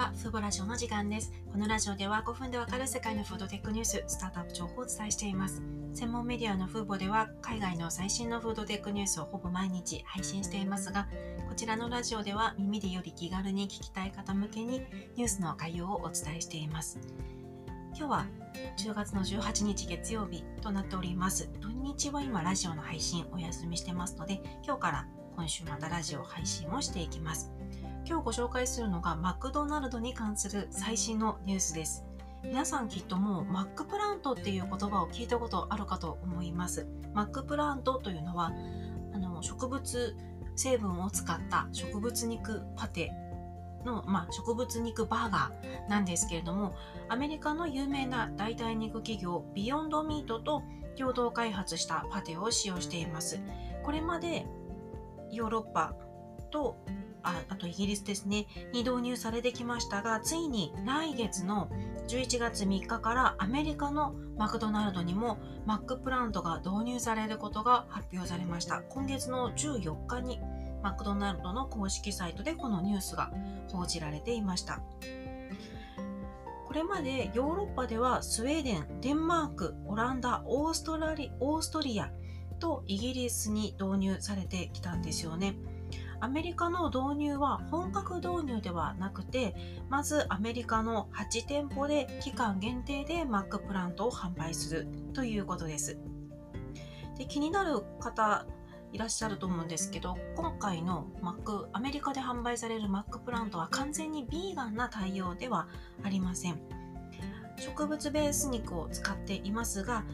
は、フーボラジオの時間です。このラジオでは5分でわかる世界のフードテックニュース、スタートアップ情報をお伝えしています。専門メディアのフーボでは、海外の最新のフードテックニュースをほぼ毎日配信していますが、こちらのラジオでは耳でより気軽に聞きたい方向けにニュースの概要をお伝えしています。今日は10月の18日月曜日となっております。土日は今ラジオの配信お休みしてますので、今日から今週またラジオ配信をしていきます。今日ご紹介するのがマクドナルドに関する最新のニュースです。皆さんきっともうマックプラントっていう言葉を聞いたことあるかと思います。マックプラントというのはあの植物成分を使った植物肉パテの、まあ、植物肉バーガーなんですけれどもアメリカの有名な代替肉企業ビヨンドミートと共同開発したパテを使用していますこれまでヨーロッパとああとイギリスですね、に導入されてきましたが、ついに来月の11月3日からアメリカのマクドナルドにもマックプラントが導入されることが発表されました。今月の14日にマクドナルドの公式サイトでこのニュースが報じられていました。これまでヨーロッパではスウェーデン、デンマーク、オランダ、オーストラリオーストリアとイギリスに導入されてきたんですよね。アメリカの導入は本格導入ではなくて、まずアメリカの8店舗で期間限定でマックプラントを販売するということです。で気になる方いらっしゃると思うんですけど、今回のマック、アメリカで販売されるマックプラントは完全にビーガンな対応ではありません。植物ベース肉を使っていますが、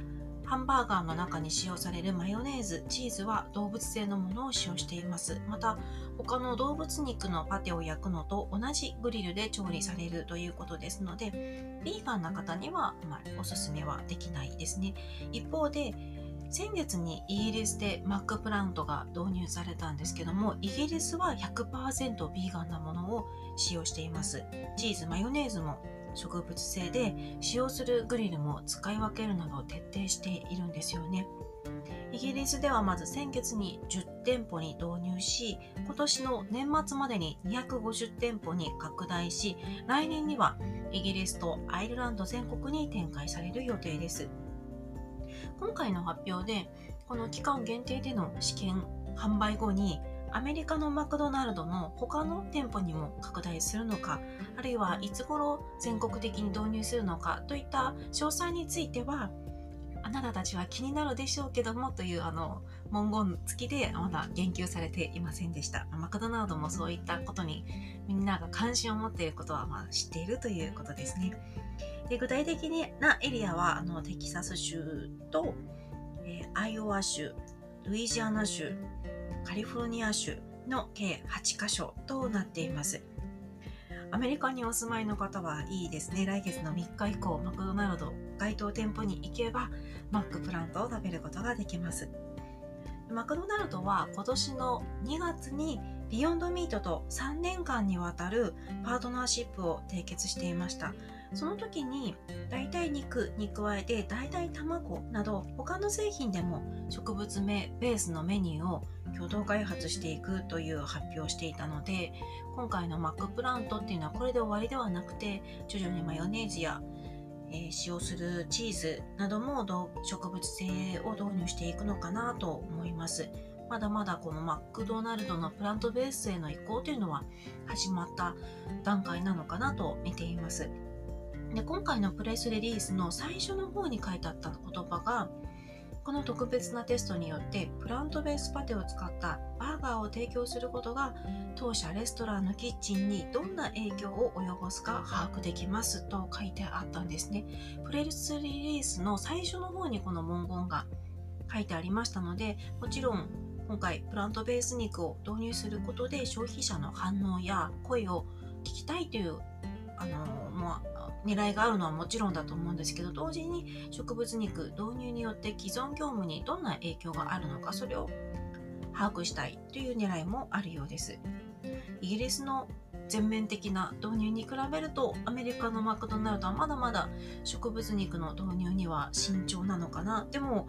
ハンバーガーの中に使用されるマヨネーズ、チーズは動物性のものを使用しています。また、他の動物肉のパテを焼くのと同じグリルで調理されるということですので、ビーガンな方には、まあ、おすすめはできないですね。一方で、先月にイギリスでマックプラントが導入されたんですけども、イギリスは100%ビーガンなものを使用しています。チーズ、マヨネーズも植物性で使用するグリルも使い分けるなどを徹底しているんですよね。イギリスではまず先月に10店舗に導入し、今年の年末までに250店舗に拡大し、来年にはイギリスとアイルランド全国に展開される予定です。今回の発表で、この期間限定での試験販売後にアメリカのマクドナルドの他の店舗にも拡大するのか、あるいはいつ頃全国的に導入するのかといった詳細については、あなたたちは気になるでしょうけどもというあの文言付きでまだ言及されていませんでした。マクドナルドもそういったことにみんなが関心を持っていることはま知っているということですね。で具体的なエリアはあのテキサス州と、えー、アイオワ州、ルイジアナ州、カリフォルニア州の計8カ所となっています。アメリカにお住まいの方はいいですね。来月の3日以降、マクドナルド該当店舗に行けば、マックプラントを食べることができます。マクドナルドは今年の2月にビヨンドミートと3年間にわたるパートナーシップを締結していました。その時に代替肉に加えて代替卵など他の製品でも植物名ベースのメニューを共同開発していくという発表をしていたので今回のマックプラントっていうのはこれで終わりではなくて徐々にマヨネーズや、え、使用するチーズなども植物性を導入していくのかなと思います。まだまだこのマックドナルドのプラントベースへの移行というのは始まった段階なのかなと見ています。で今回のプレスリリースの最初の方に書いてあった言葉がこの特別なテストによってプラントベースパテを使ったバーガーを提供することが当社レストランのキッチンにどんな影響を及ぼすか把握できますと書いてあったんですね。プレスリリースの最初の方にこの文言が書いてありましたのでもちろん今回プラントベース肉を導入することで消費者の反応や声を聞きたいというあの、まあ、狙いがあるのはもちろんだと思うんですけど同時に植物肉導入によって既存業務にどんな影響があるのかそれを把握したいという狙いもあるようです。イギリスの全面的な導入に比べるとアメリカのマクドナルドはまだまだ植物肉の導入には慎重なのかな。でも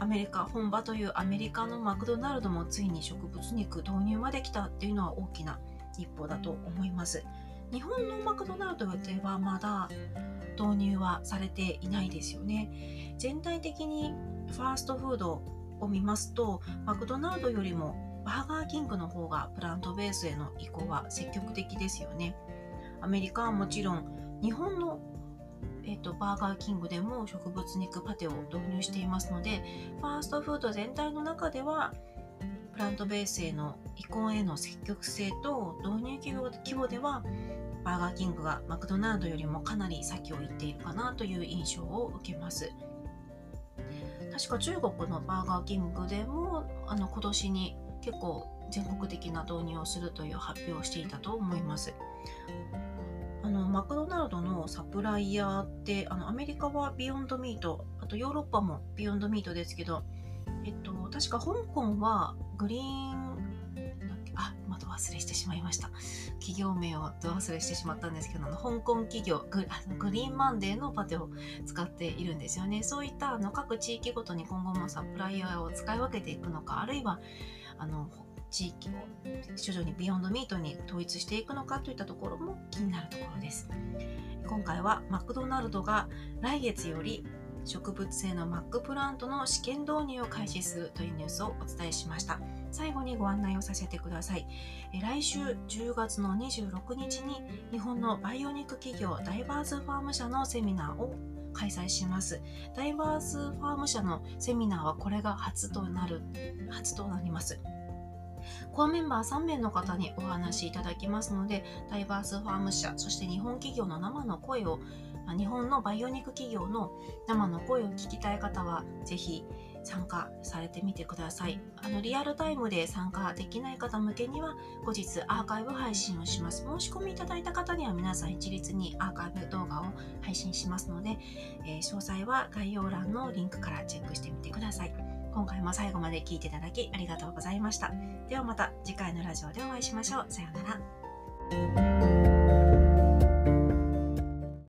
アメリカ本場というアメリカのマクドナルドもついに植物肉導入まで来たっていうのは大きな一歩だと思います。日本のマクドナルドではまだ導入はされていないですよね。全体的にファーストフードを見ますとマクドナルドよりもバーガーキングの方がプラントベースへの移行は積極的ですよね。アメリカはもちろん日本のえーと、バーガーキングでも植物肉パテを導入していますのでファーストフード全体の中ではプラントベースへの移行への積極性と導入規模規模ではバーガーキングがマクドナルドよりもかなり先を行っているかなという印象を受けます。確か中国のバーガーキングでもあの今年に結構全国的な導入をするという発表をしていたと思います。あのマクドナルドのサプライヤーってあのアメリカはビヨンドミートあとヨーロッパもビヨンドミートですけど、えっと、確か香港はグリーンあまた忘れしてしまいました。企業名をど忘れしてしまったんですけど香港企業ググリーンマンデーのパテを使っているんですよね。そういったあの各地域ごとに今後もサプライヤーを使い分けていくのかあるいはあの地域を徐々にビヨンドミートに統一していくのかといったところも気になるところです。今回はマクドナルドが来月より植物性のマックプラントの試験導入を開始するというニュースをお伝えしました。最後にご案内をさせてください。来週10月の26日に日本のバイオニック企業ダイバースファーム社のセミナーを開催します。ダイバーズファーム社のセミナーはこれが初となる初となります。コアメンバー3名の方にお話しいただきますので、ダイバースファーム社、そして日本企業の生の声を、日本のバイオニック企業の生の声を聞きたい方は、ぜひ参加されてみてください。あのリアルタイムで参加できない方向けには後日アーカイブ配信をします。申し込みいただいた方には皆さん一律にアーカイブ動画を配信しますので、えー、詳細は概要欄のリンクからチェックしてみてください。今回も最後まで聞いていただきありがとうございました。ではまた次回のラジオでお会いしましょう。さようなら。